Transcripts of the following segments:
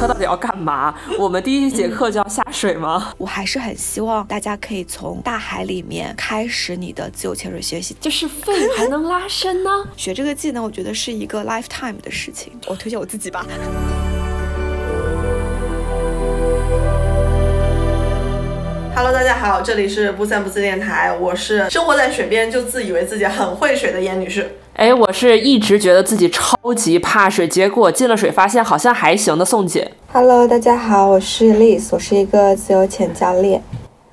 我们第一节课到底要干嘛？我们第一节课就要下水吗？我还是很希望大家可以从大海里面开始你的自由潜水学习，就是肺还能拉伸呢。学这个技能，我觉得是一个 lifetime 的事情。我推荐我自己吧。Hello，大家好，这里是不三不四电台，我是生活在水边就自以为自己很会水的严女士。哎，我是一直觉得自己超级怕水，结果进了水发现好像还行的宋姐。Hello，大家好，我是 Liz，我是一个自由潜教练。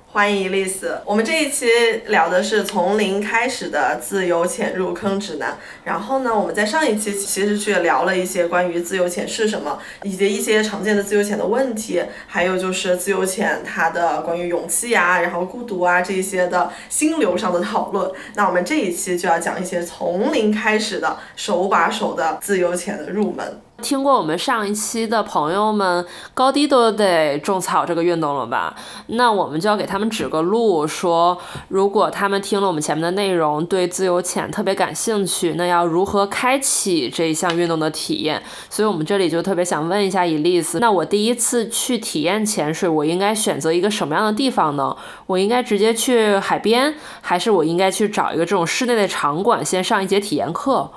欢迎丽丝，我们这一期聊的是从零开始的自由潜入坑指南。然后呢，我们在上一期其实去聊了一些关于自由潜是什么，以及一些常见的自由潜的问题，还有就是自由潜它的关于勇气啊，然后孤独啊这些的心流上的讨论。那我们这一期就要讲一些从零开始的手把手的自由潜的入门。听过我们上一期的朋友们，高低都得种草这个运动了吧？那我们就要给他们指个路，说如果他们听了我们前面的内容，对自由潜特别感兴趣，那要如何开启这一项运动的体验？所以我们这里就特别想问一下伊丽丝，那我第一次去体验潜水，我应该选择一个什么样的地方呢？我应该直接去海边，还是我应该去找一个这种室内的场馆，先上一节体验课？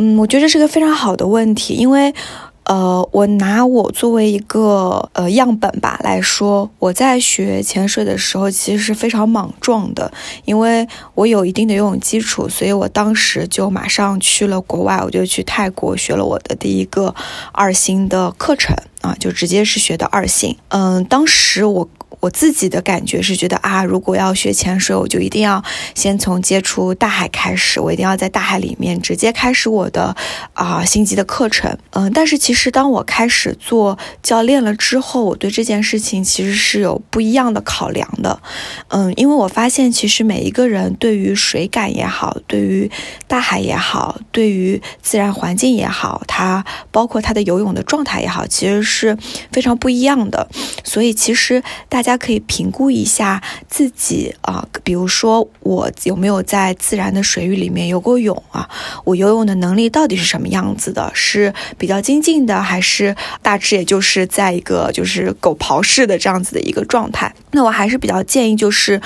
嗯，我觉得这是个非常好的问题，因为，呃，我拿我作为一个呃样本吧来说，我在学潜水的时候其实是非常莽撞的，因为我有一定的游泳基础，所以我当时就马上去了国外，我就去泰国学了我的第一个二星的课程啊，就直接是学的二星。嗯，当时我。我自己的感觉是觉得啊，如果要学潜水，我就一定要先从接触大海开始，我一定要在大海里面直接开始我的啊星级的课程。嗯，但是其实当我开始做教练了之后，我对这件事情其实是有不一样的考量的。嗯，因为我发现其实每一个人对于水感也好，对于大海也好，对于自然环境也好，它包括他的游泳的状态也好，其实是非常不一样的。所以其实大。大家可以评估一下自己啊，比如说我有没有在自然的水域里面游过泳啊？我游泳的能力到底是什么样子的？是比较精进的，还是大致也就是在一个就是狗刨式的这样子的一个状态？那我还是比较建议，就是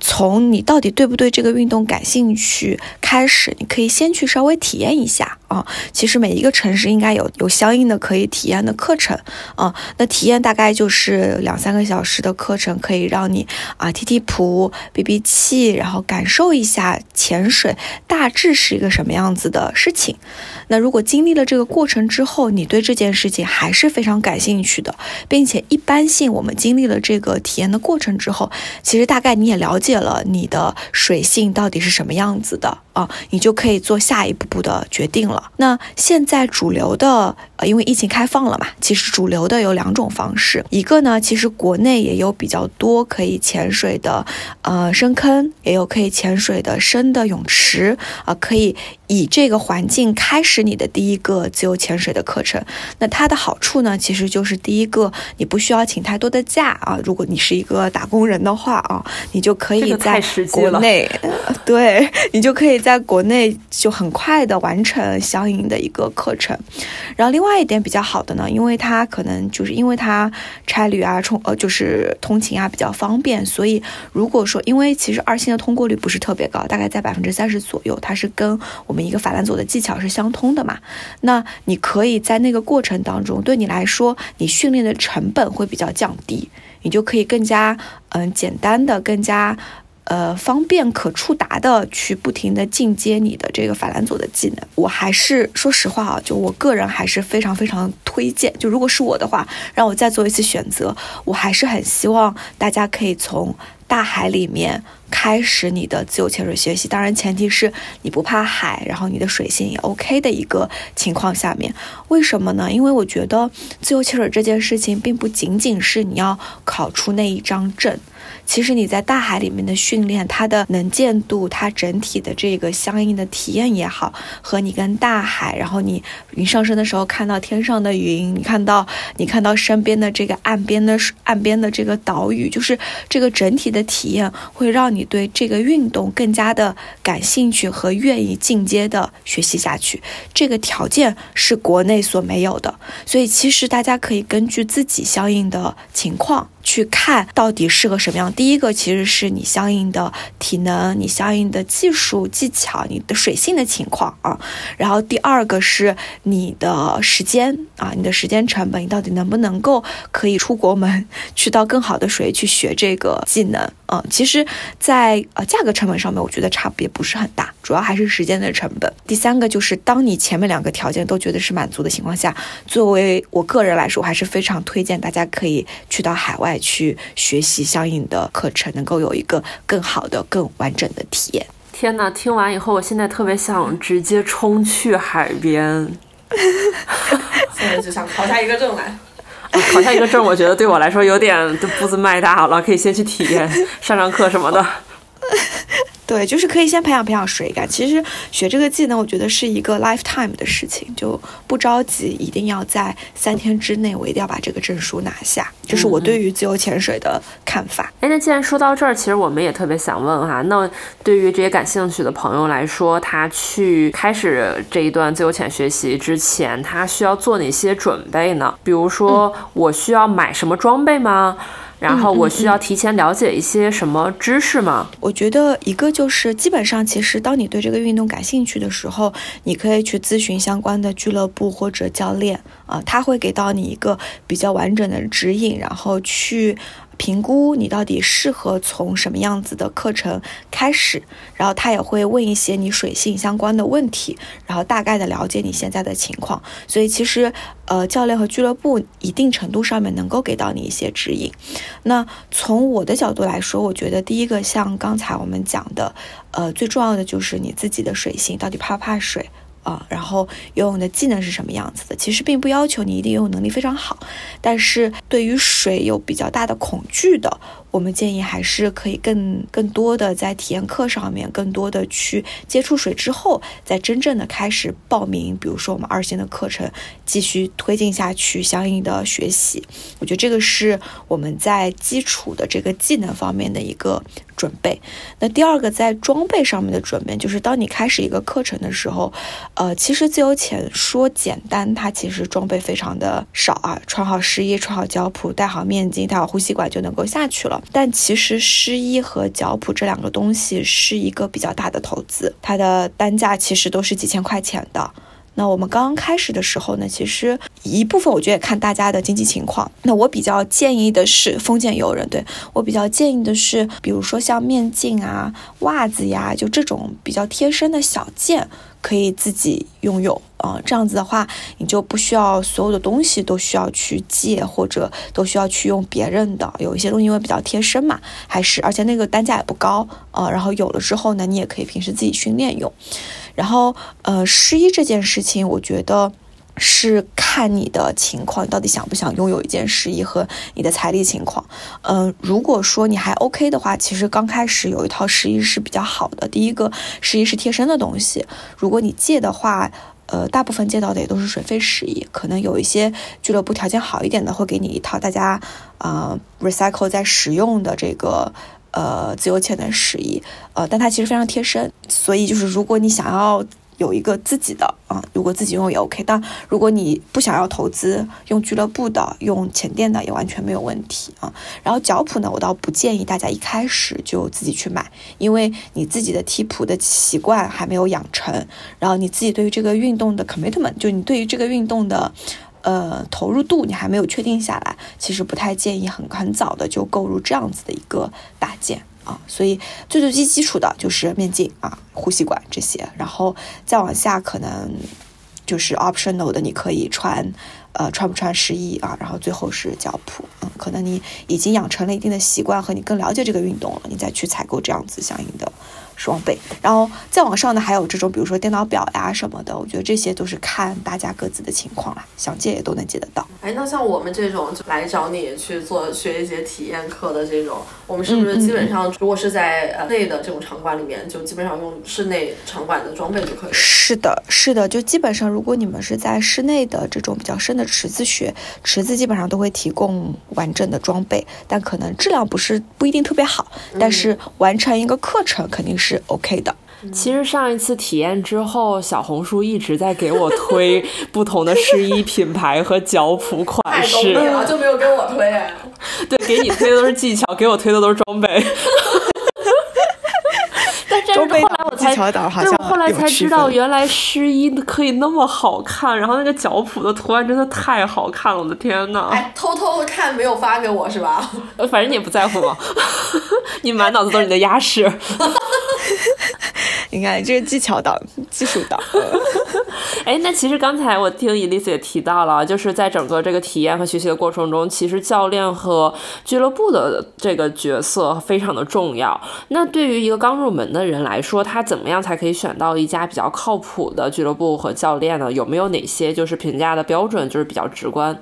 从你到底对不对这个运动感兴趣开始，你可以先去稍微体验一下啊。其实每一个城市应该有有相应的可以体验的课程啊。那体验大概就是两三个小时的课。程可以让你啊踢踢蹼、憋憋气，然后感受一下潜水大致是一个什么样子的事情。那如果经历了这个过程之后，你对这件事情还是非常感兴趣的，并且一般性我们经历了这个体验的过程之后，其实大概你也了解了你的水性到底是什么样子的啊，你就可以做下一步步的决定了。那现在主流的呃，因为疫情开放了嘛，其实主流的有两种方式，一个呢，其实国内也有。比较多可以潜水的，呃，深坑也有可以潜水的深的泳池啊，可以以这个环境开始你的第一个自由潜水的课程。那它的好处呢，其实就是第一个，你不需要请太多的假啊。如果你是一个打工人的话啊，你就可以在国内，对你就可以在国内就很快的完成相应的一个课程。然后另外一点比较好的呢，因为它可能就是因为它差旅啊，冲呃就是。通勤啊比较方便，所以如果说，因为其实二星的通过率不是特别高，大概在百分之三十左右，它是跟我们们一个法兰佐的技巧是相通的嘛。那你可以在那个过程当中，对你来说，你训练的成本会比较降低，你就可以更加嗯简单的、更加。呃，方便可触达的去不停的进阶你的这个法兰佐的技能，我还是说实话啊，就我个人还是非常非常推荐。就如果是我的话，让我再做一次选择，我还是很希望大家可以从大海里面开始你的自由潜水学习。当然，前提是你不怕海，然后你的水性也 OK 的一个情况下面。为什么呢？因为我觉得自由潜水这件事情并不仅仅是你要考出那一张证。其实你在大海里面的训练，它的能见度，它整体的这个相应的体验也好，和你跟大海，然后你云上升的时候看到天上的云，你看到你看到身边的这个岸边的岸边的这个岛屿，就是这个整体的体验，会让你对这个运动更加的感兴趣和愿意进阶的学习下去。这个条件是国内所没有的，所以其实大家可以根据自己相应的情况。去看到底适合什么样？第一个其实是你相应的体能、你相应的技术技巧、你的水性的情况啊。然后第二个是你的时间啊，你的时间成本，你到底能不能够可以出国门，去到更好的水去学这个技能啊？其实，在呃价格成本上面，我觉得差别不是很大，主要还是时间的成本。第三个就是当你前面两个条件都觉得是满足的情况下，作为我个人来说，我还是非常推荐大家可以去到海外。去学习相应的课程，能够有一个更好的、更完整的体验。天哪！听完以后，我现在特别想直接冲去海边。现在就想考下一个证来。考下一个证，我觉得对我来说有点步子迈大了，可以先去体验、上上课什么的。对，就是可以先培养培养水感。其实学这个技能，我觉得是一个 lifetime 的事情，就不着急，一定要在三天之内，我一定要把这个证书拿下。这是我对于自由潜水的看法。哎，那既然说到这儿，其实我们也特别想问哈，那对于这些感兴趣的朋友来说，他去开始这一段自由潜学习之前，他需要做哪些准备呢？比如说，我需要买什么装备吗？然后我需要提前了解一些什么知识吗？我觉得一个就是基本上，其实当你对这个运动感兴趣的时候，你可以去咨询相关的俱乐部或者教练啊，他会给到你一个比较完整的指引，然后去。评估你到底适合从什么样子的课程开始，然后他也会问一些你水性相关的问题，然后大概的了解你现在的情况。所以其实，呃，教练和俱乐部一定程度上面能够给到你一些指引。那从我的角度来说，我觉得第一个像刚才我们讲的，呃，最重要的就是你自己的水性到底怕不怕水。啊，然后游泳的技能是什么样子的？其实并不要求你一定游泳能力非常好，但是对于水有比较大的恐惧的。我们建议还是可以更更多的在体验课上面，更多的去接触水之后，再真正的开始报名，比如说我们二线的课程，继续推进下去相应的学习。我觉得这个是我们在基础的这个技能方面的一个准备。那第二个在装备上面的准备，就是当你开始一个课程的时候，呃，其实自由潜说简单，它其实装备非常的少啊，穿好湿衣，穿好脚蹼，戴好面镜，戴好呼吸管就能够下去了。但其实湿衣和脚蹼这两个东西是一个比较大的投资，它的单价其实都是几千块钱的。那我们刚刚开始的时候呢，其实一部分我觉得也看大家的经济情况。那我比较建议的是封建游人，对我比较建议的是，比如说像面镜啊、袜子呀，就这种比较贴身的小件。可以自己拥有啊，这样子的话，你就不需要所有的东西都需要去借，或者都需要去用别人的。有一些东西因为比较贴身嘛，还是而且那个单价也不高啊。然后有了之后呢，你也可以平时自己训练用。然后呃，湿衣这件事情，我觉得。是看你的情况，你到底想不想拥有一件湿衣和你的财力情况。嗯，如果说你还 OK 的话，其实刚开始有一套湿衣是比较好的。第一个，湿衣是贴身的东西，如果你借的话，呃，大部分借到的也都是水肺湿衣。可能有一些俱乐部条件好一点的，会给你一套大家啊 recycle 在使用的这个呃自由潜的十一，呃，但它其实非常贴身，所以就是如果你想要。有一个自己的啊，如果自己用也 OK。但如果你不想要投资，用俱乐部的、用前店的也完全没有问题啊。然后脚蹼呢，我倒不建议大家一开始就自己去买，因为你自己的踢蹼的习惯还没有养成，然后你自己对于这个运动的 commitment，就你对于这个运动的呃投入度，你还没有确定下来，其实不太建议很很早的就购入这样子的一个大件。啊，所以最最基基础的就是面镜啊、呼吸管这些，然后再往下可能就是 optional 的，你可以穿呃穿不穿湿衣啊，然后最后是脚蹼，嗯，可能你已经养成了一定的习惯和你更了解这个运动了，你再去采购这样子相应的。双倍，然后再往上呢，还有这种，比如说电脑表呀什么的，我觉得这些都是看大家各自的情况啦，想借也都能借得到。哎，那像我们这种就来找你去做学一节体验课的这种，我们是不是基本上如果是在呃内的这种场馆里面，就基本上用室内场馆的装备就可以？是的，是的，就基本上如果你们是在室内的这种比较深的池子学，池子基本上都会提供完整的装备，但可能质量不是不一定特别好，但是完成一个课程肯定是。是 OK 的。其实上一次体验之后，小红书一直在给我推 不同的试衣品牌和脚蹼款式，就没有给我推。对，给你推的都是技巧，给我推的都是装备。但是后来我才，对，我后来才知道，原来湿衣可以那么好看，然后那个脚蹼的图案真的太好看了，我的天呐！哎，偷偷的看没有发给我是吧？反正你也不在乎嘛，你满脑子都是你的鸭屎。你看，这是技巧党、技术党。哎，那其实刚才我听伊丽丝也提到了，就是在整个这个体验和学习的过程中，其实教练和俱乐部的这个角色非常的重要。那对于一个刚入门的人来说，他怎怎么样才可以选到一家比较靠谱的俱乐部和教练呢？有没有哪些就是评价的标准，就是比较直观？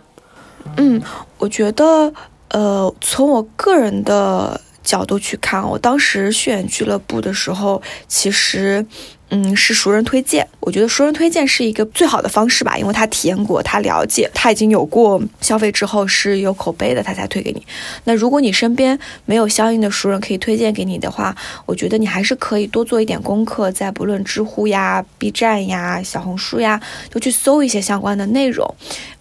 嗯，我觉得，呃，从我个人的。角度去看，我当时选俱乐部的时候，其实。嗯，是熟人推荐。我觉得熟人推荐是一个最好的方式吧，因为他体验过，他了解，他已经有过消费之后是有口碑的，他才推给你。那如果你身边没有相应的熟人可以推荐给你的话，我觉得你还是可以多做一点功课，在不论知乎呀、B 站呀、小红书呀，就去搜一些相关的内容。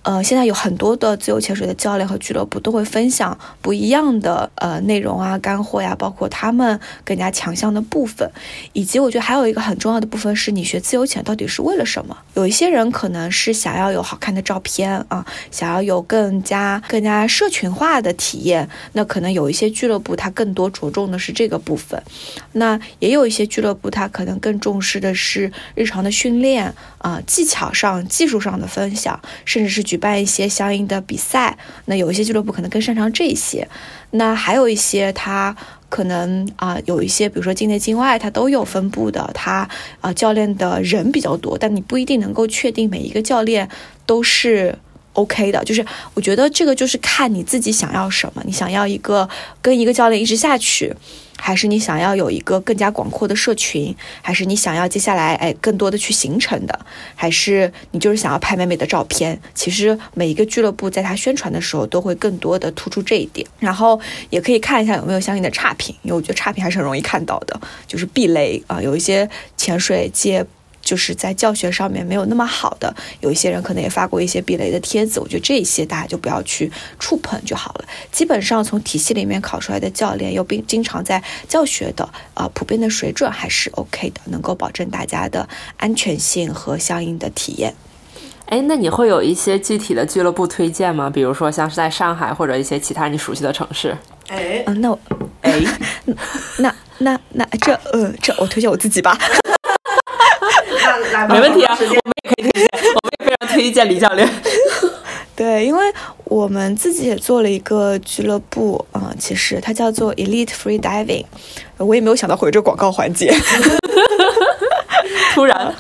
呃，现在有很多的自由潜水的教练和俱乐部都会分享不一样的呃内容啊、干货呀，包括他们更加强项的部分，以及我觉得还有一个很重要。的部分是你学自由潜到底是为了什么？有一些人可能是想要有好看的照片啊，想要有更加更加社群化的体验。那可能有一些俱乐部它更多着重的是这个部分。那也有一些俱乐部它可能更重视的是日常的训练啊，技巧上、技术上的分享，甚至是举办一些相应的比赛。那有一些俱乐部可能更擅长这些。那还有一些他。可能啊，有一些，比如说境内、境外，它都有分布的。它啊，教练的人比较多，但你不一定能够确定每一个教练都是 OK 的。就是我觉得这个就是看你自己想要什么，你想要一个跟一个教练一直下去。还是你想要有一个更加广阔的社群，还是你想要接下来哎更多的去形成的，还是你就是想要拍美美的照片？其实每一个俱乐部在他宣传的时候都会更多的突出这一点，然后也可以看一下有没有相应的差评，因为我觉得差评还是很容易看到的，就是避雷啊，有一些潜水界。就是在教学上面没有那么好的，有一些人可能也发过一些避雷的帖子，我觉得这些大家就不要去触碰就好了。基本上从体系里面考出来的教练，又并经常在教学的，呃，普遍的水准还是 OK 的，能够保证大家的安全性和相应的体验。哎，那你会有一些具体的俱乐部推荐吗？比如说像是在上海或者一些其他你熟悉的城市？哎，嗯，那我，哎，那那那这，呃，这我推荐我自己吧。没问题啊，我们也可以推荐，我们也非常推荐李教练。对，因为我们自己也做了一个俱乐部啊，其实它叫做 Elite Free Diving，我也没有想到会有这个广告环节，突然，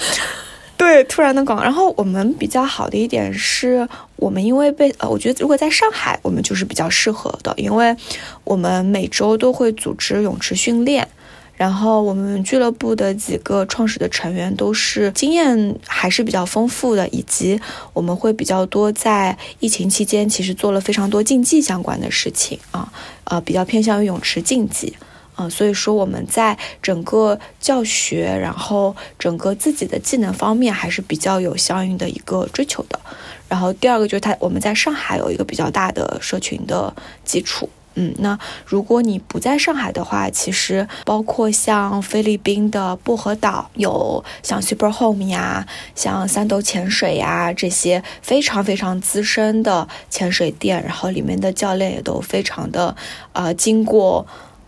对，突然的广告。然后我们比较好的一点是，我们因为被呃，我觉得如果在上海，我们就是比较适合的，因为我们每周都会组织泳池训练。然后我们俱乐部的几个创始的成员都是经验还是比较丰富的，以及我们会比较多在疫情期间其实做了非常多竞技相关的事情啊，呃，比较偏向于泳池竞技啊，所以说我们在整个教学，然后整个自己的技能方面还是比较有相应的一个追求的。然后第二个就是他我们在上海有一个比较大的社群的基础。嗯，那如果你不在上海的话，其实包括像菲律宾的薄荷岛，有像 Super Home 呀，像三斗潜水呀这些非常非常资深的潜水店，然后里面的教练也都非常的，呃，经过。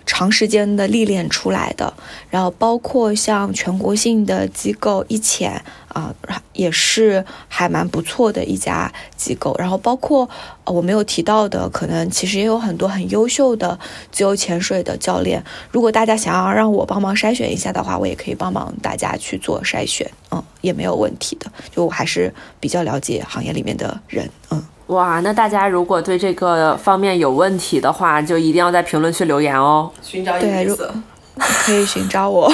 长时间的历练出来的，然后包括像全国性的机构一潜啊，也是还蛮不错的一家机构。然后包括呃我没有提到的，可能其实也有很多很优秀的自由潜水的教练。如果大家想要让我帮忙筛选一下的话，我也可以帮忙大家去做筛选，嗯，也没有问题的。就我还是比较了解行业里面的人，嗯。哇，那大家如果对这个方面有问题的话，就一定要在评论区留言哦。寻找对如。可以寻找我。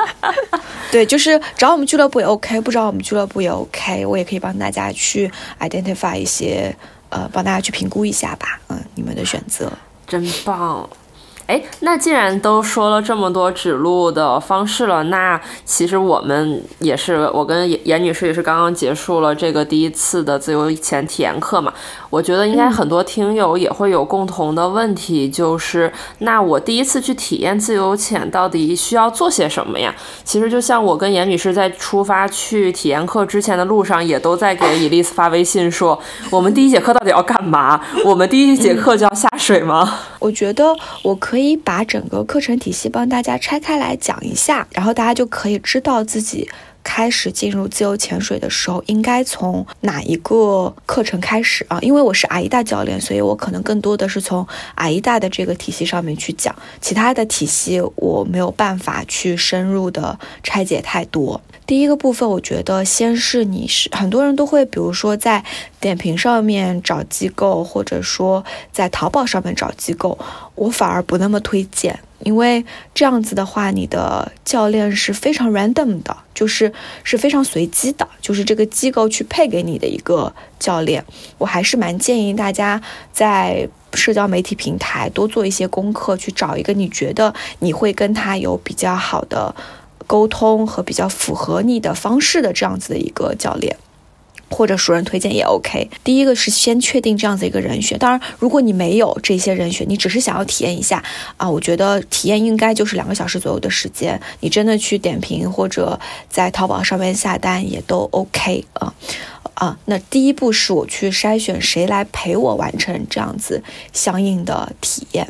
对，就是找我们俱乐部也 OK，不找我们俱乐部也 OK，我也可以帮大家去 identify 一些，呃，帮大家去评估一下吧。嗯，你们的选择。真棒。哎，那既然都说了这么多指路的方式了，那其实我们也是，我跟严严女士也是刚刚结束了这个第一次的自由潜体验课嘛。我觉得应该很多听友也会有共同的问题，就是那我第一次去体验自由潜到底需要做些什么呀？其实就像我跟严女士在出发去体验课之前的路上，也都在给伊丽丝发微信说，我们第一节课到底要干嘛？我们第一节课就要下水吗？我觉得我可可以把整个课程体系帮大家拆开来讲一下，然后大家就可以知道自己开始进入自由潜水的时候应该从哪一个课程开始啊？因为我是阿依达教练，所以我可能更多的是从阿依达的这个体系上面去讲，其他的体系我没有办法去深入的拆解太多。第一个部分，我觉得先是你是很多人都会，比如说在点评上面找机构，或者说在淘宝上面找机构，我反而不那么推荐，因为这样子的话，你的教练是非常 random 的，就是是非常随机的，就是这个机构去配给你的一个教练。我还是蛮建议大家在社交媒体平台多做一些功课，去找一个你觉得你会跟他有比较好的。沟通和比较符合你的方式的这样子的一个教练，或者熟人推荐也 OK。第一个是先确定这样子一个人选，当然，如果你没有这些人选，你只是想要体验一下啊，我觉得体验应该就是两个小时左右的时间，你真的去点评或者在淘宝上面下单也都 OK 啊啊。那第一步是我去筛选谁来陪我完成这样子相应的体验，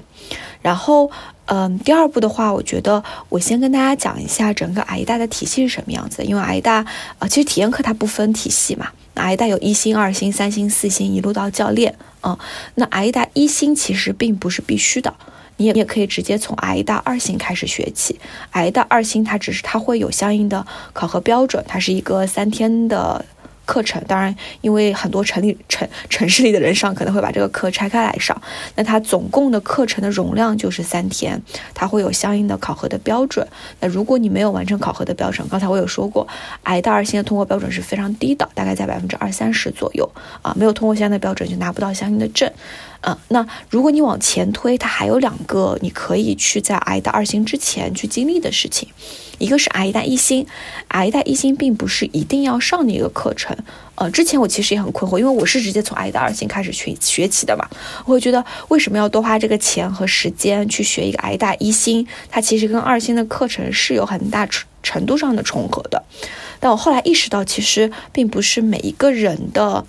然后。嗯，第二步的话，我觉得我先跟大家讲一下整个阿依达的体系是什么样子。因为阿依达，呃，其实体验课它不分体系嘛，哪一带有一星、二星、三星、四星，一路到教练。嗯，那阿依达一星其实并不是必须的，你也也可以直接从阿依达二星开始学起。阿依达二星它只是它会有相应的考核标准，它是一个三天的。课程当然，因为很多城里城城市里的人上可能会把这个课拆开来上，那它总共的课程的容量就是三天，它会有相应的考核的标准。那如果你没有完成考核的标准，刚才我有说过，挨大二现在通过标准是非常低的，大概在百分之二三十左右啊，没有通过相应的标准就拿不到相应的证。嗯，那如果你往前推，它还有两个你可以去在挨大二星之前去经历的事情。一个是阿依达一星，阿依达一星并不是一定要上的一个课程。呃，之前我其实也很困惑，因为我是直接从阿依达二星开始学学起的嘛。我会觉得为什么要多花这个钱和时间去学一个阿依达一星？它其实跟二星的课程是有很大程度上的重合的。但我后来意识到，其实并不是每一个人的，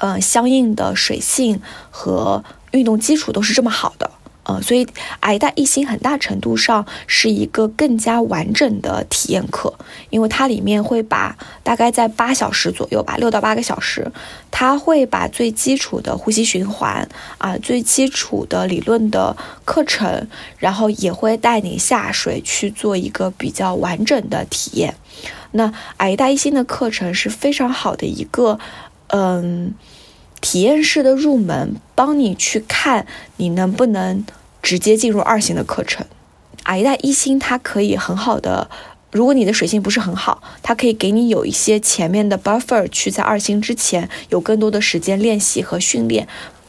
呃，相应的水性和运动基础都是这么好的。呃，所以矮大一星很大程度上是一个更加完整的体验课，因为它里面会把大概在八小时左右吧，六到八个小时，它会把最基础的呼吸循环啊，最基础的理论的课程，然后也会带你下水去做一个比较完整的体验。那矮大一星的课程是非常好的一个，嗯。体验式的入门，帮你去看你能不能直接进入二星的课程。啊，一代一星它可以很好的，如果你的水性不是很好，它可以给你有一些前面的 buffer，去在二星之前有更多的时间练习和训练。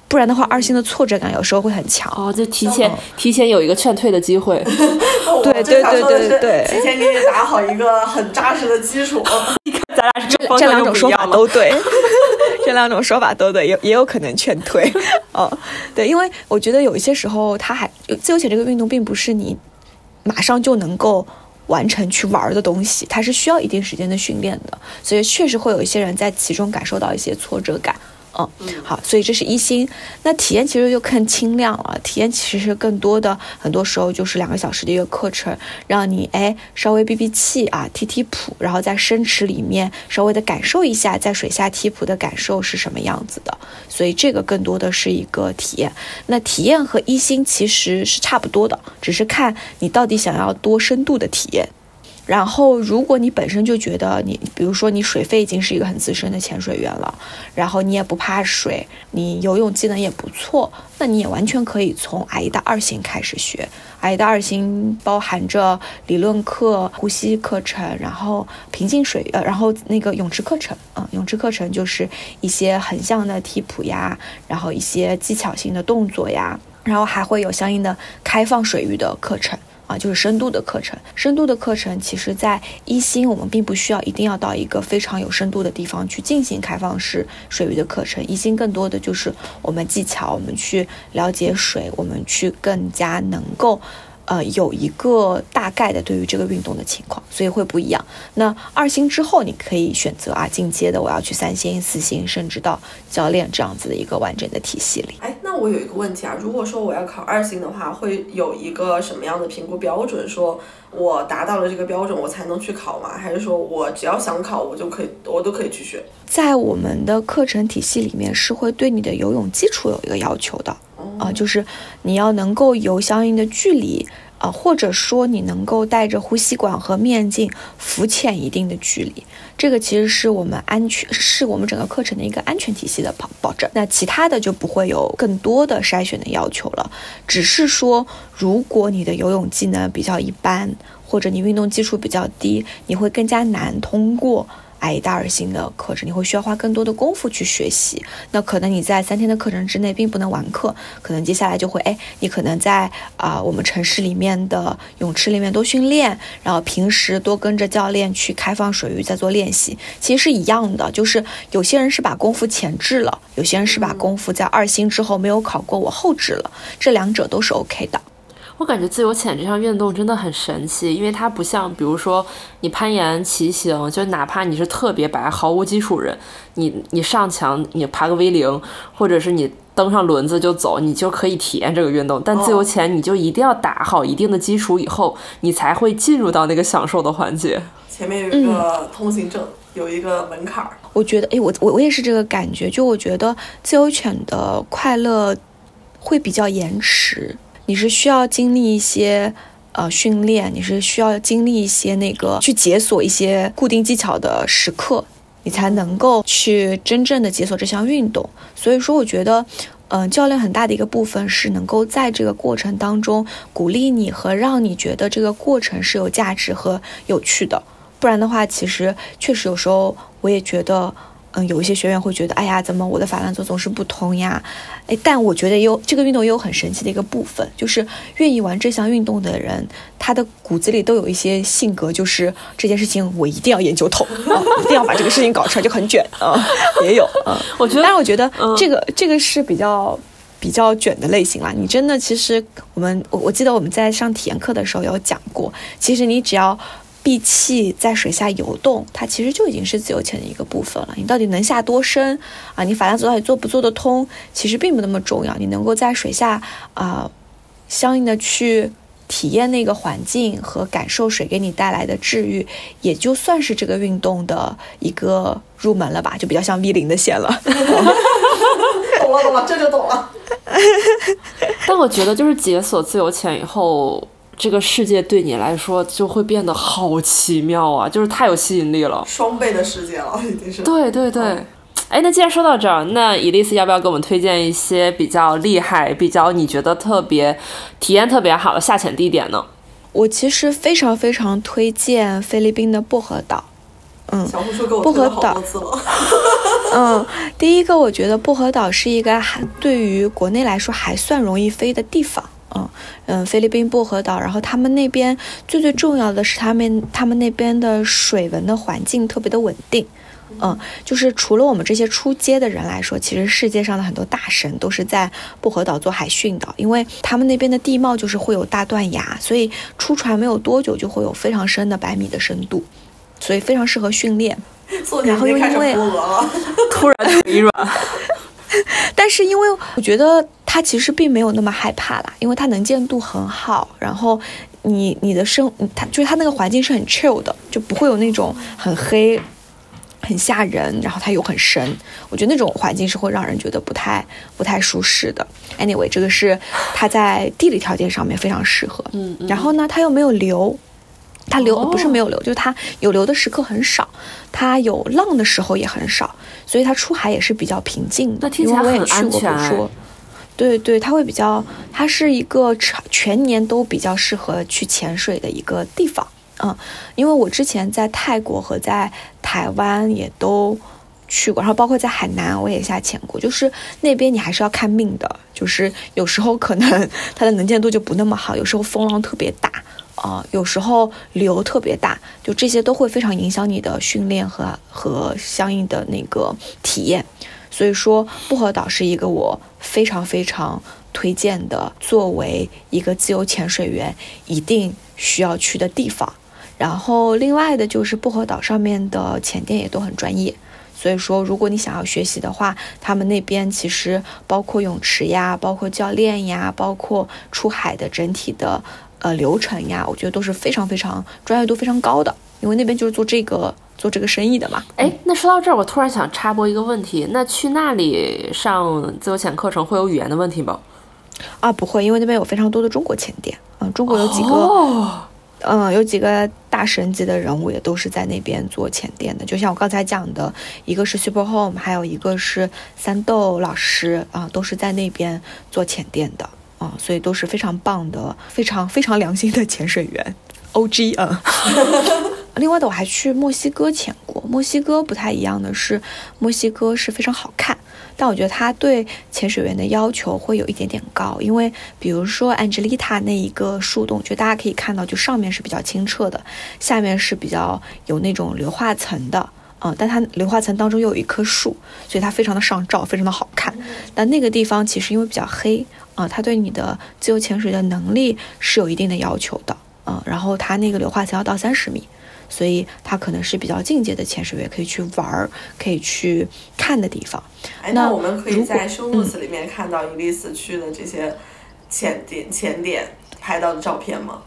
不然的话，二星的挫折感有时候会很强哦，就提前提前有一个劝退的机会。对对对对对，提前给你打好一个很扎实的基础。你看咱俩这这两种说法都对。这两种说法都对，也也有可能劝退。哦，对，因为我觉得有一些时候，它还自由潜这个运动并不是你马上就能够完成去玩的东西，它是需要一定时间的训练的，所以确实会有一些人在其中感受到一些挫折感。嗯，好，所以这是一星。那体验其实就更轻量了，体验其实更多的很多时候就是两个小时的一个课程，让你哎稍微闭闭气啊，踢踢谱，然后在深池里面稍微的感受一下在水下踢谱的感受是什么样子的。所以这个更多的是一个体验。那体验和一星其实是差不多的，只是看你到底想要多深度的体验。然后，如果你本身就觉得你，比如说你水肺已经是一个很资深的潜水员了，然后你也不怕水，你游泳技能也不错，那你也完全可以从阿依达二星开始学。阿依达二星包含着理论课、呼吸课程，然后平静水呃，然后那个泳池课程啊，泳池课程就是一些横向的踢谱呀，然后一些技巧性的动作呀，然后还会有相应的开放水域的课程。啊，就是深度的课程。深度的课程，其实，在一星，我们并不需要一定要到一个非常有深度的地方去进行开放式水域的课程。一星更多的就是我们技巧，我们去了解水，我们去更加能够。呃，有一个大概的对于这个运动的情况，所以会不一样。那二星之后，你可以选择啊进阶的，我要去三星、四星，甚至到教练这样子的一个完整的体系里。我有一个问题啊，如果说我要考二星的话，会有一个什么样的评估标准？说我达到了这个标准，我才能去考吗？还是说我只要想考，我就可以，我都可以去学？在我们的课程体系里面，是会对你的游泳基础有一个要求的。啊，就是你要能够游相应的距离啊，或者说你能够带着呼吸管和面镜浮潜一定的距离，这个其实是我们安全，是我们整个课程的一个安全体系的保保证。那其他的就不会有更多的筛选的要求了，只是说如果你的游泳技能比较一般，或者你运动基础比较低，你会更加难通过。挨大二星的课程，你会需要花更多的功夫去学习。那可能你在三天的课程之内并不能完课，可能接下来就会，哎，你可能在啊我们城市里面的泳池里面多训练，然后平时多跟着教练去开放水域再做练习。其实是一样的，就是有些人是把功夫前置了，有些人是把功夫在二星之后没有考过，我后置了，这两者都是 OK 的。我感觉自由潜这项运动真的很神奇，因为它不像，比如说你攀岩、骑行，就哪怕你是特别白、毫无基础人，你你上墙，你爬个 V 零，或者是你登上轮子就走，你就可以体验这个运动。但自由潜，你就一定要打好一定的基础以后，你才会进入到那个享受的环节。前面有一个通行证，有一个门槛儿。我觉得，哎，我我我也是这个感觉，就我觉得自由潜的快乐会比较延迟。你是需要经历一些呃训练，你是需要经历一些那个去解锁一些固定技巧的时刻，你才能够去真正的解锁这项运动。所以说，我觉得，嗯，教练很大的一个部分是能够在这个过程当中鼓励你和让你觉得这个过程是有价值和有趣的。不然的话，其实确实有时候我也觉得。嗯，有一些学员会觉得，哎呀，怎么我的法兰佐总是不通呀？哎，但我觉得有这个运动也有很神奇的一个部分，就是愿意玩这项运动的人，他的骨子里都有一些性格，就是这件事情我一定要研究透啊，一定要把这个事情搞出来，就很卷啊，也有啊。我觉得，但是我觉得这个这个是比较比较卷的类型啦。你真的，其实我们我我记得我们在上体验课的时候有讲过，其实你只要。闭气在水下游动，它其实就已经是自由潜的一个部分了。你到底能下多深啊？你法拉索到底做不做得通？其实并不那么重要。你能够在水下啊，相应的去体验那个环境和感受水给你带来的治愈，也就算是这个运动的一个入门了吧，就比较像 V 零的线了。懂了懂了，这就懂了。但我觉得，就是解锁自由潜以后。这个世界对你来说就会变得好奇妙啊，就是太有吸引力了，双倍的世界了，已经是。对对对，哎，那既然说到这儿，那伊丽丝要不要给我们推荐一些比较厉害、比较你觉得特别体验特别好的下潜地点呢？我其实非常非常推荐菲律宾的薄荷岛。嗯，小红书给我推了好多次了。嗯，第一个，我觉得薄荷岛是一个还对于国内来说还算容易飞的地方。嗯嗯，菲律宾薄荷岛，然后他们那边最最重要的是他们他们那边的水文的环境特别的稳定。嗯，就是除了我们这些出街的人来说，其实世界上的很多大神都是在薄荷岛做海训的，因为他们那边的地貌就是会有大断崖，所以出船没有多久就会有非常深的百米的深度，所以非常适合训练。然后又因为突然腿软。但是因为我觉得它其实并没有那么害怕啦，因为它能见度很好，然后你你的生它就是它那个环境是很 chill 的，就不会有那种很黑。很吓人，然后它又很深，我觉得那种环境是会让人觉得不太不太舒适的。Anyway，这个是它在地理条件上面非常适合。嗯，然后呢，它又没有流，它流不是没有流，就是它有流的时刻很少，它有浪的时候也很少，所以它出海也是比较平静的。那听起来很安全。对对，它会比较，它是一个全全年都比较适合去潜水的一个地方。嗯，因为我之前在泰国和在台湾也都去过，然后包括在海南我也下潜过，就是那边你还是要看命的，就是有时候可能 它的能见度就不那么好，有时候风浪特别大，啊，有时候流特别大，就这些都会非常影响你的训练和和相应的那个体验。所以说，薄荷岛是一个我非常非常推荐的，作为一个自由潜水员一定需要去的地方。然后，另外的就是薄荷岛上面的潜店也都很专业，所以说，如果你想要学习的话，他们那边其实包括泳池呀，包括教练呀，包括出海的整体的呃流程呀，我觉得都是非常非常专业度非常高的，因为那边就是做这个做这个生意的嘛。哎，那说到这儿，我突然想插播一个问题，那去那里上自由潜课程会有语言的问题吗？啊，不会，因为那边有非常多的中国潜店，嗯，中国有几个。嗯，有几个大神级的人物也都是在那边做前店的，就像我刚才讲的，一个是 Super Home，还有一个是三豆老师啊，都是在那边做前店的啊，所以都是非常棒的，非常非常良心的潜水员，OG 啊。另外的，我还去墨西哥潜过，墨西哥不太一样的是，墨西哥是非常好看。但我觉得它对潜水员的要求会有一点点高，因为比如说 Angelita 那一个树洞，就大家可以看到，就上面是比较清澈的，下面是比较有那种硫化层的，嗯，但它硫化层当中又有一棵树，所以它非常的上照，非常的好看。但那个地方其实因为比较黑，啊，它对你的自由潜水的能力是有一定的要求的，啊，然后它那个硫化层要到三十米。所以它可能是比较进阶的潜水员可以去玩儿、可以去看的地方。哎那我们可以在 show notes 里面看到伊丽丝去的这些潜点、潜点拍到的照片吗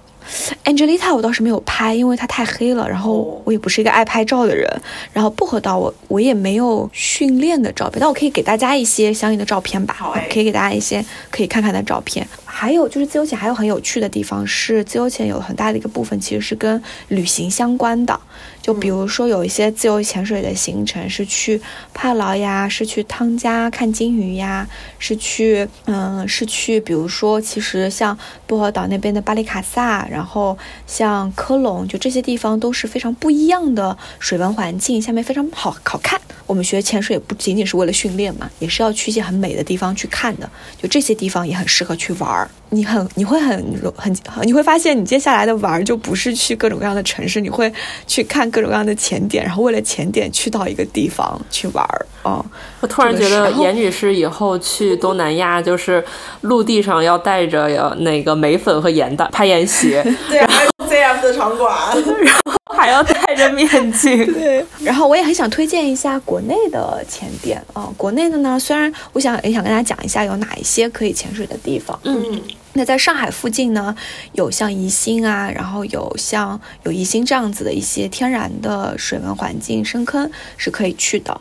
？Angelita 我倒是没有拍，因为它太黑了，然后我也不是一个爱拍照的人。然后薄荷岛我我也没有训练的照片，但我可以给大家一些相应的照片吧。好，可以给大家一些可以看看的照片。还有就是自由潜还有很有趣的地方是，自由潜有很大的一个部分其实是跟旅行相关的。就比如说有一些自由潜水的行程是去帕劳呀，是去汤加看金鱼呀，是去嗯是去，比如说其实像薄荷岛那边的巴里卡萨，然后像科隆，就这些地方都是非常不一样的水文环境，下面非常好好看。我们学潜水也不仅仅是为了训练嘛，也是要去一些很美的地方去看的。就这些地方也很适合去玩儿。你很你会很很你会发现，你接下来的玩就不是去各种各样的城市，你会去看各种各样的潜点，然后为了潜点去到一个地方去玩儿。哦，我突然觉得严女士以后去东南亚，就是陆地上要带着那个眉粉和盐的攀岩鞋，对，还有 CF 的场馆，然后还要戴着面镜。对，然后我也很想推荐一下国内的潜点啊，国内的呢，虽然我想也想跟大家讲一下有哪一些可以潜水的地方，嗯。那在上海附近呢，有像宜兴啊，然后有像有宜兴这样子的一些天然的水文环境深坑是可以去的，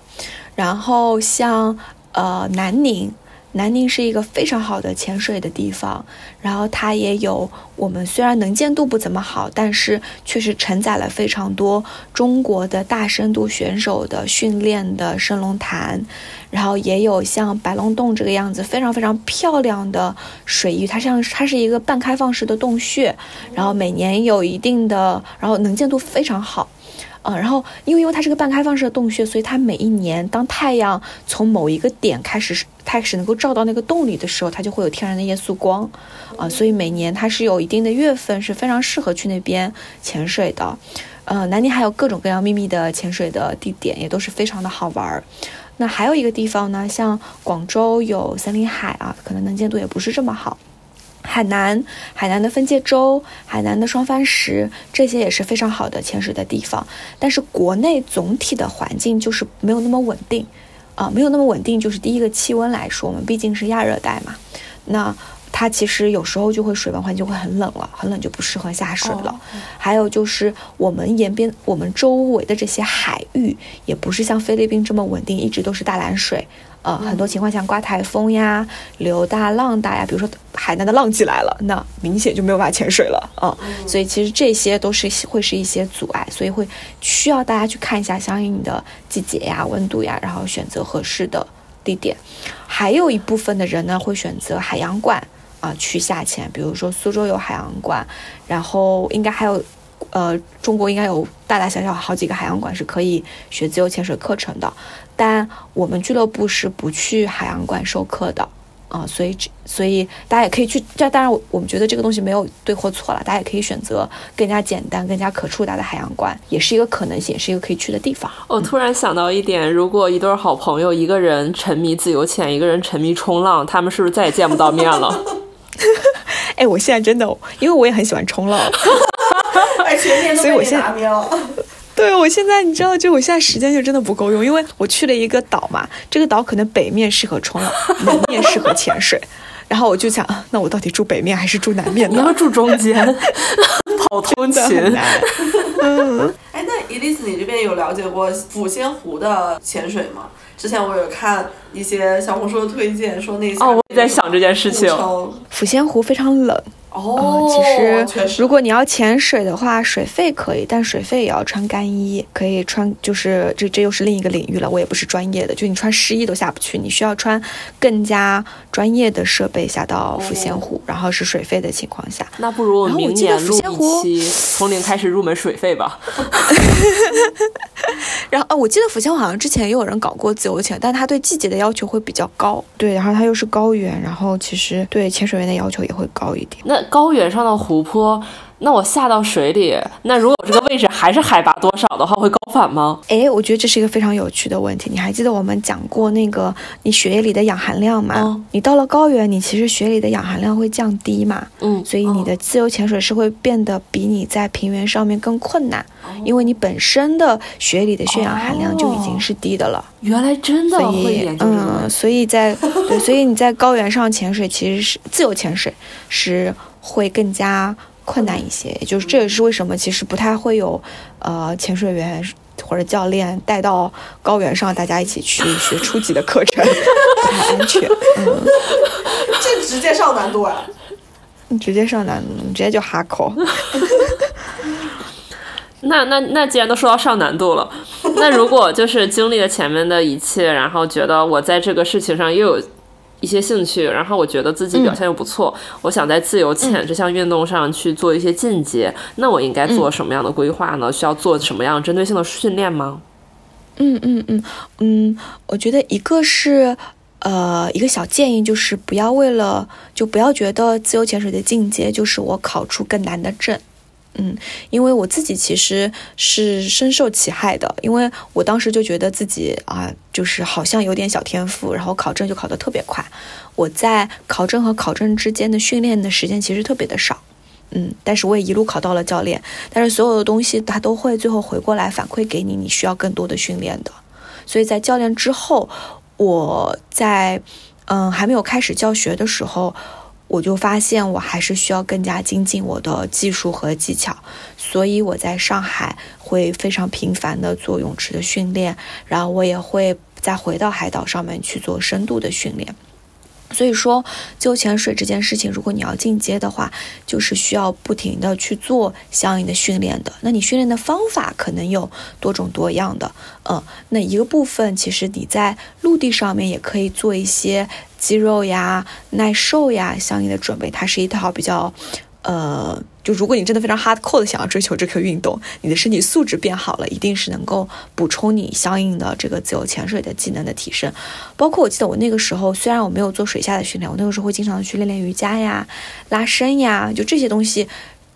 然后像呃南宁。南宁是一个非常好的潜水的地方，然后它也有我们虽然能见度不怎么好，但是确实承载了非常多中国的大深度选手的训练的升龙潭，然后也有像白龙洞这个样子非常非常漂亮的水域，它像它是一个半开放式的洞穴，然后每年有一定的，然后能见度非常好。嗯，然后因为因为它是个半开放式的洞穴，所以它每一年当太阳从某一个点开始开始能够照到那个洞里的时候，它就会有天然的夜宿光，啊，所以每年它是有一定的月份是非常适合去那边潜水的。呃，南宁还有各种各样秘密的潜水的地点，也都是非常的好玩儿。那还有一个地方呢，像广州有森林海啊，可能能见度也不是这么好。海南，海南的分界洲，海南的双帆石，这些也是非常好的潜水的地方。但是国内总体的环境就是没有那么稳定，啊，没有那么稳定，就是第一个气温来说，我们毕竟是亚热带嘛，那它其实有时候就会水文环境会很冷了，很冷就不适合下水了。还有就是我们沿边、我们周围的这些海域，也不是像菲律宾这么稳定，一直都是大蓝水。呃，很多情况下刮台风呀、流大浪大呀，比如说海南的浪起来了，那明显就没有办法潜水了啊。所以其实这些都是会是一些阻碍，所以会需要大家去看一下相应的季节呀、温度呀，然后选择合适的地点。还有一部分的人呢，会选择海洋馆啊去下潜，比如说苏州有海洋馆，然后应该还有，呃，中国应该有大大小小好几个海洋馆是可以学自由潜水课程的。但我们俱乐部是不去海洋馆授课的啊，所以所以大家也可以去。这当然，我我们觉得这个东西没有对或错了，大家也可以选择更加简单、更加可触达的海洋馆，也是一个可能性，也是一个可以去的地方。我突然想到一点，如果一对好朋友，一个人沉迷自由潜，一个人沉迷冲浪，他们是不是再也见不到面了？哎，我现在真的，因为我也很喜欢冲浪，哎，全年都被你拿灭了。对，我现在你知道，就我现在时间就真的不够用，因为我去了一个岛嘛，这个岛可能北面适合冲浪，南面适合潜水，然后我就想，那我到底住北面还是住南面呢？你要住中间，跑通勤。嗯，哎，那伊丽丝，你这边有了解过抚仙湖的潜水吗？之前我有看一些小红书的推荐，说那些哦，我也在想这件事情。抚仙湖非常冷。哦，其实如果你要潜水的话，水费可以，但水费也要穿干衣，可以穿，就是这这又是另一个领域了。我也不是专业的，就你穿湿衣都下不去，你需要穿更加专业的设备下到抚仙湖，然后是水费的情况下。那不如我明年录一期从零开始入门水费吧。然后哦，我记得抚仙湖好像之前也有人搞过自由潜，但他对季节的要求会比较高。对，然后它又是高原，然后其实对潜水员的要求也会高一点。那高原上的湖泊，那我下到水里，那如果这个位置还是海拔多少的话，会高反吗？哎，我觉得这是一个非常有趣的问题。你还记得我们讲过那个你血液里的氧含量吗？你到了高原，你其实血里的氧含量会降低嘛？嗯，所以你的自由潜水是会变得比你在平原上面更困难，因为你本身的血里的血氧含量就已经是低的了。原来真的会嗯，所以在对，所以你在高原上潜水其实是自由潜水是会更加。困难一些，也就是这也是为什么其实不太会有，呃，潜水员或者教练带到高原上，大家一起去学初级的课程，不太安全。嗯，这直接上难度啊！你直接上难度，你直接就哈口。那那那既然都说到上难度了，那如果就是经历了前面的一切，然后觉得我在这个事情上又有。一些兴趣，然后我觉得自己表现又不错，我想在自由潜这项运动上去做一些进阶，那我应该做什么样的规划呢？需要做什么样针对性的训练吗？嗯嗯嗯嗯，我觉得一个是，呃，一个小建议就是不要为了就不要觉得自由潜水的进阶就是我考出更难的证。嗯，因为我自己其实是深受其害的，因为我当时就觉得自己啊，就是好像有点小天赋，然后考证就考得特别快。我在考证和考证之间的训练的时间其实特别的少，嗯，但是我也一路考到了教练。但是所有的东西他都会最后回过来反馈给你，你需要更多的训练的。所以在教练之后，我在嗯还没有开始教学的时候。我就发现我还是需要更加精进我的技术和技巧，所以我在上海会非常频繁的做泳池的训练，然后我也会再回到海岛上面去做深度的训练。所以说，就潜水这件事情，如果你要进阶的话，就是需要不停的去做相应的训练的。那你训练的方法可能有多种多样的，嗯，那一个部分其实你在陆地上面也可以做一些肌肉呀、耐受呀相应的准备，它是一套比较。呃，就如果你真的非常 hardcore 的想要追求这个运动，你的身体素质变好了，一定是能够补充你相应的这个自由潜水的技能的提升。包括我记得我那个时候，虽然我没有做水下的训练，我那个时候会经常去练练瑜伽呀、拉伸呀，就这些东西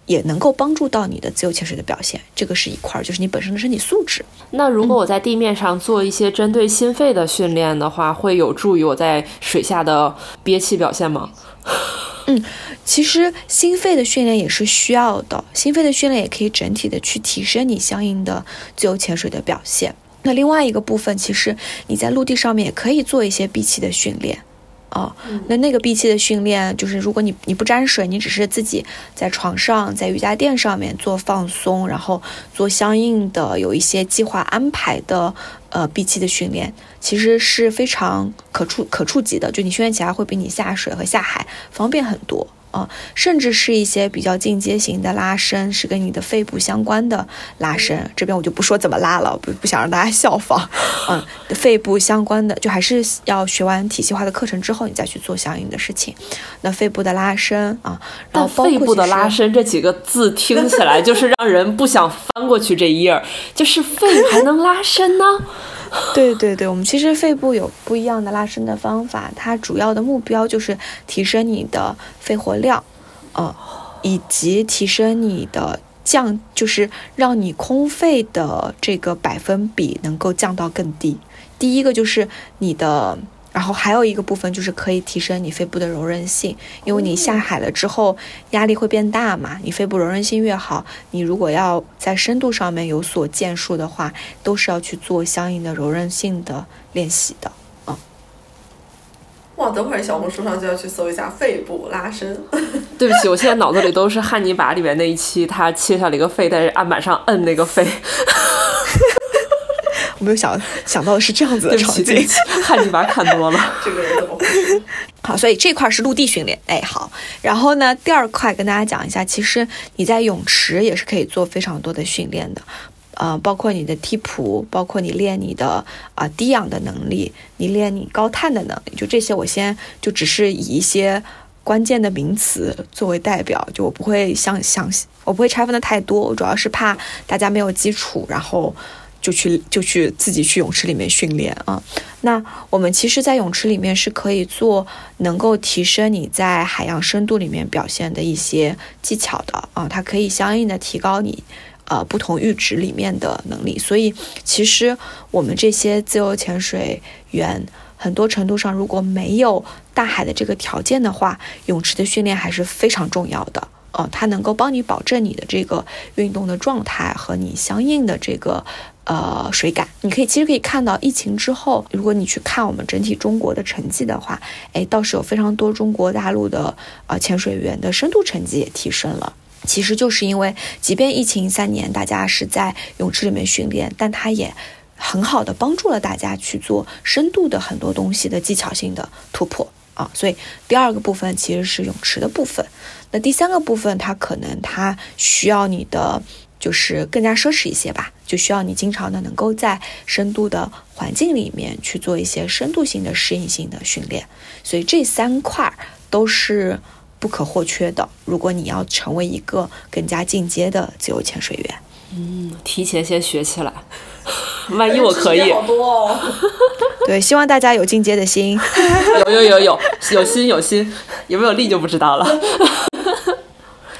也能够帮助到你的自由潜水的表现。这个是一块儿，就是你本身的身体素质。那如果我在地面上做一些针对心肺的训练的话，会有助于我在水下的憋气表现吗？嗯，其实心肺的训练也是需要的，心肺的训练也可以整体的去提升你相应的自由潜水的表现。那另外一个部分，其实你在陆地上面也可以做一些闭气的训练。哦，那那个闭气的训练，就是如果你你不沾水，你只是自己在床上，在瑜伽垫上面做放松，然后做相应的有一些计划安排的呃闭气的训练，其实是非常可触可触及的，就你训练起来会比你下水和下海方便很多。啊，甚至是一些比较进阶型的拉伸，是跟你的肺部相关的拉伸。这边我就不说怎么拉了，不不想让大家效仿。嗯，肺部相关的，就还是要学完体系化的课程之后，你再去做相应的事情。那肺部的拉伸啊，然后肺部的拉伸这几个字听起来就是让人不想翻过去这一页，就是肺还能拉伸呢？对对对，我们其实肺部有不一样的拉伸的方法，它主要的目标就是提升你的肺活量，呃，以及提升你的降，就是让你空肺的这个百分比能够降到更低。第一个就是你的。然后还有一个部分就是可以提升你肺部的柔韧性，因为你下海了之后压力会变大嘛，你肺部柔韧性越好，你如果要在深度上面有所建树的话，都是要去做相应的柔韧性的练习的。嗯，哇，等会儿小红书上就要去搜一下肺部拉伸。对不起，我现在脑子里都是汉尼拔里面那一期，他切下了一个肺，在案板上摁那个肺。我没有想想到的是这样子的场景，汉尼拔看多了，这个人怎么回事？好，所以这块是陆地训练，哎，好。然后呢，第二块跟大家讲一下，其实你在泳池也是可以做非常多的训练的，呃，包括你的踢蹼，包括你练你的啊低氧的能力，你练你高碳的能力，就这些，我先就只是以一些关键的名词作为代表，就我不会像详细，我不会拆分的太多，我主要是怕大家没有基础，然后。就去就去自己去泳池里面训练啊。那我们其实，在泳池里面是可以做能够提升你在海洋深度里面表现的一些技巧的啊。它可以相应的提高你呃不同阈值里面的能力。所以，其实我们这些自由潜水员，很多程度上如果没有大海的这个条件的话，泳池的训练还是非常重要的。呃，它能够帮你保证你的这个运动的状态和你相应的这个。呃，水感，你可以其实可以看到，疫情之后，如果你去看我们整体中国的成绩的话，哎，倒是有非常多中国大陆的呃潜水员的深度成绩也提升了。其实就是因为，即便疫情三年，大家是在泳池里面训练，但它也很好的帮助了大家去做深度的很多东西的技巧性的突破啊。所以第二个部分其实是泳池的部分，那第三个部分它可能它需要你的。就是更加奢侈一些吧，就需要你经常的能够在深度的环境里面去做一些深度性的适应性的训练，所以这三块都是不可或缺的。如果你要成为一个更加进阶的自由潜水员，嗯，提前先学起来，万一我可以。好多哦。对，希望大家有进阶的心。有有有有有心有心，有没有力就不知道了。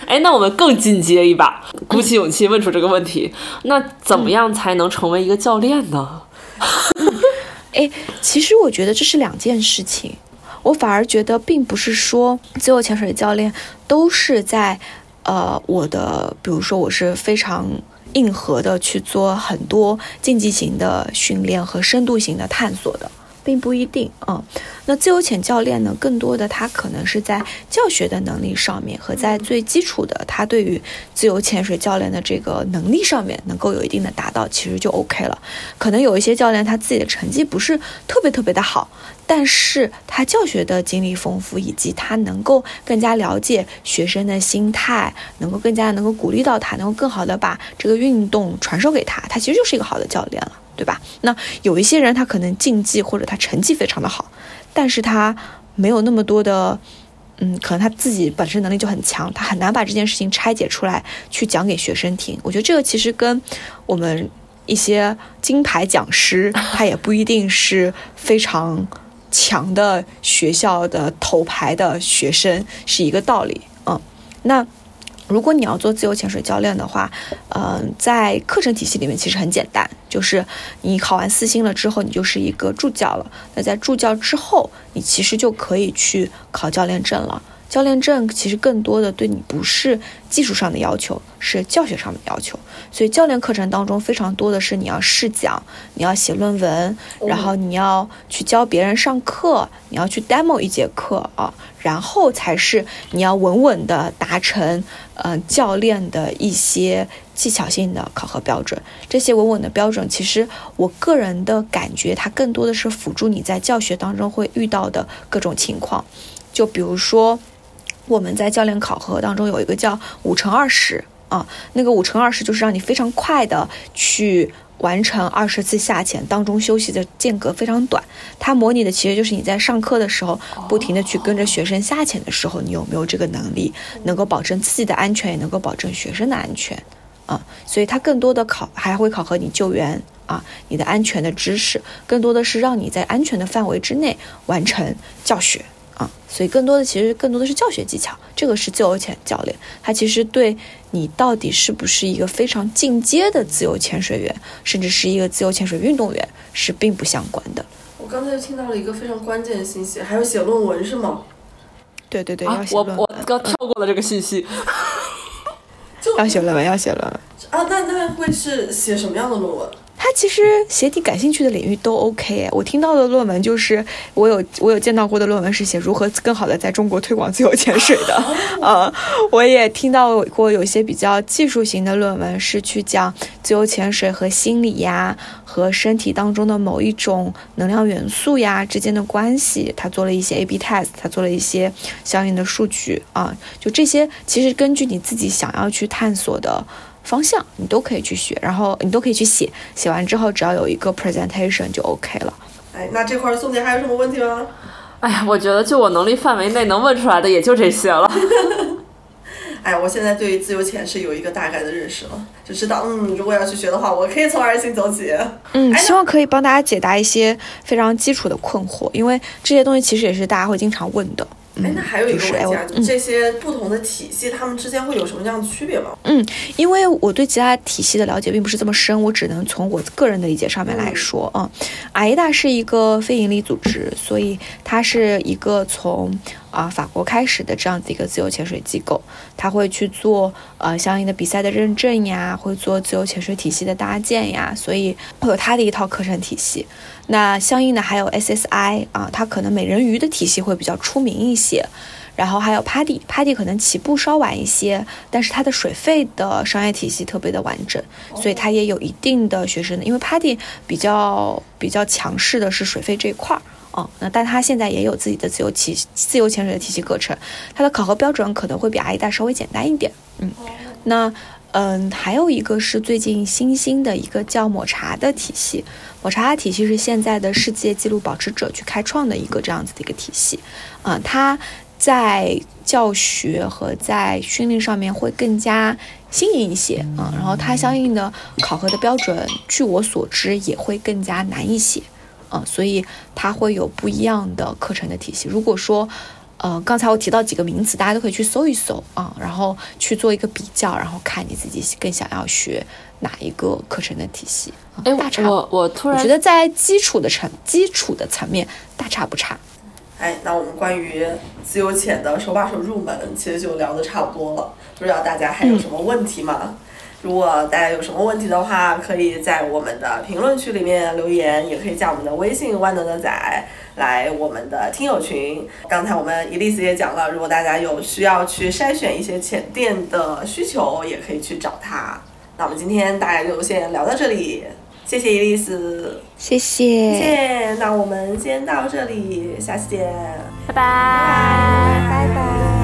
哎，那我们更进阶一把，鼓起勇气问出这个问题。那怎么样才能成为一个教练呢？哎，其实我觉得这是两件事情。我反而觉得，并不是说自由潜水教练都是在呃我的，比如说我是非常硬核的去做很多竞技型的训练和深度型的探索的。并不一定啊，那自由潜教练呢？更多的他可能是在教学的能力上面和在最基础的他对于自由潜水教练的这个能力上面能够有一定的达到，其实就 OK 了。可能有一些教练他自己的成绩不是特别特别的好，但是他教学的经历丰富，以及他能够更加了解学生的心态，能够更加能够鼓励到他，能够更好的把这个运动传授给他，他其实就是一个好的教练了。对吧？那有一些人，他可能竞技或者他成绩非常的好，但是他没有那么多的，嗯，可能他自己本身能力就很强，他很难把这件事情拆解出来去讲给学生听。我觉得这个其实跟我们一些金牌讲师，他也不一定是非常强的学校的头牌的学生是一个道理。嗯，那。如果你要做自由潜水教练的话，嗯，在课程体系里面其实很简单，就是你考完四星了之后，你就是一个助教了。那在助教之后，你其实就可以去考教练证了。教练证其实更多的对你不是技术上的要求，是教学上的要求。所以教练课程当中非常多的是你要试讲，你要写论文，然后你要去教别人上课，你要去 demo 一节课啊，然后才是你要稳稳的达成，嗯，教练的一些技巧性的考核标准。这些稳稳的标准，其实我个人的感觉，它更多的是辅助你在教学当中会遇到的各种情况，就比如说。我们在教练考核当中有一个叫五乘二十啊，那个五乘二十就是让你非常快的去完成二十次下潜，当中休息的间隔非常短。它模拟的其实就是你在上课的时候不停的去跟着学生下潜的时候，你有没有这个能力，能够保证自己的安全，也能够保证学生的安全啊。所以它更多的考还会考核你救援啊，你的安全的知识，更多的是让你在安全的范围之内完成教学。啊，所以更多的其实更多的是教学技巧，这个是自由潜教练，他其实对你到底是不是一个非常进阶的自由潜水员，甚至是一个自由潜水运动员是并不相关的。我刚才就听到了一个非常关键的信息，还有写论文是吗？对对对，啊，我我刚跳过了这个信息，要写论文，要写论文啊，那那会是写什么样的论文？他其实写你感兴趣的领域都 OK。我听到的论文就是，我有我有见到过的论文是写如何更好的在中国推广自由潜水的。呃，我也听到过有些比较技术型的论文是去讲自由潜水和心理呀，和身体当中的某一种能量元素呀之间的关系。他做了一些 A/B test，他做了一些相应的数据啊。就这些，其实根据你自己想要去探索的。方向你都可以去学，然后你都可以去写，写完之后只要有一个 presentation 就 OK 了。哎，那这块宋姐还有什么问题吗？哎呀，我觉得就我能力范围内能问出来的也就这些了。哎，我现在对于自由潜是有一个大概的认识了，就知道嗯，如果要去学的话，我可以从二星走起。嗯，希望可以帮大家解答一些非常基础的困惑，因为这些东西其实也是大家会经常问的。哎，那还有一个问题啊，这些不同的体系，它们之间会有什么样的区别吗？嗯，因为我对其他体系的了解并不是这么深，我只能从我个人的理解上面来说啊。阿依达是一个非营利组织，所以它是一个从啊法国开始的这样子一个自由潜水机构，他会去做呃相应的比赛的认证呀，会做自由潜水体系的搭建呀，所以会有它的一套课程体系。那相应的还有 SSI 啊，它可能美人鱼的体系会比较出名一些，然后还有 Paddy，Paddy 可能起步稍晚一些，但是它的水费的商业体系特别的完整，所以它也有一定的学生的，因为 Paddy 比较比较强势的是水费这一块儿啊，那但他现在也有自己的自由体自由潜水的体系课程，它的考核标准可能会比阿依达稍微简单一点，嗯，那。嗯，还有一个是最近新兴的一个叫抹茶的体系，抹茶的体系是现在的世界纪录保持者去开创的一个这样子的一个体系，啊，它在教学和在训练上面会更加新颖一些啊，然后它相应的考核的标准，据我所知也会更加难一些，啊，所以它会有不一样的课程的体系。如果说呃，刚才我提到几个名词，大家都可以去搜一搜啊，然后去做一个比较，然后看你自己更想要学哪一个课程的体系。哎，我我突然觉得在基础的层基础的层面大差不差。哎，那我们关于自由潜的手把手入门，其实就聊得差不多了。不知道大家还有什么问题吗？如果大家有什么问题的话，可以在我们的评论区里面留言，也可以加我们的微信万能的仔。来我们的听友群，刚才我们伊丽丝也讲了，如果大家有需要去筛选一些浅店的需求，也可以去找他。那我们今天大概就先聊到这里，谢谢伊丽丝，谢谢，谢谢。那我们先到这里，下期见，拜拜，拜拜。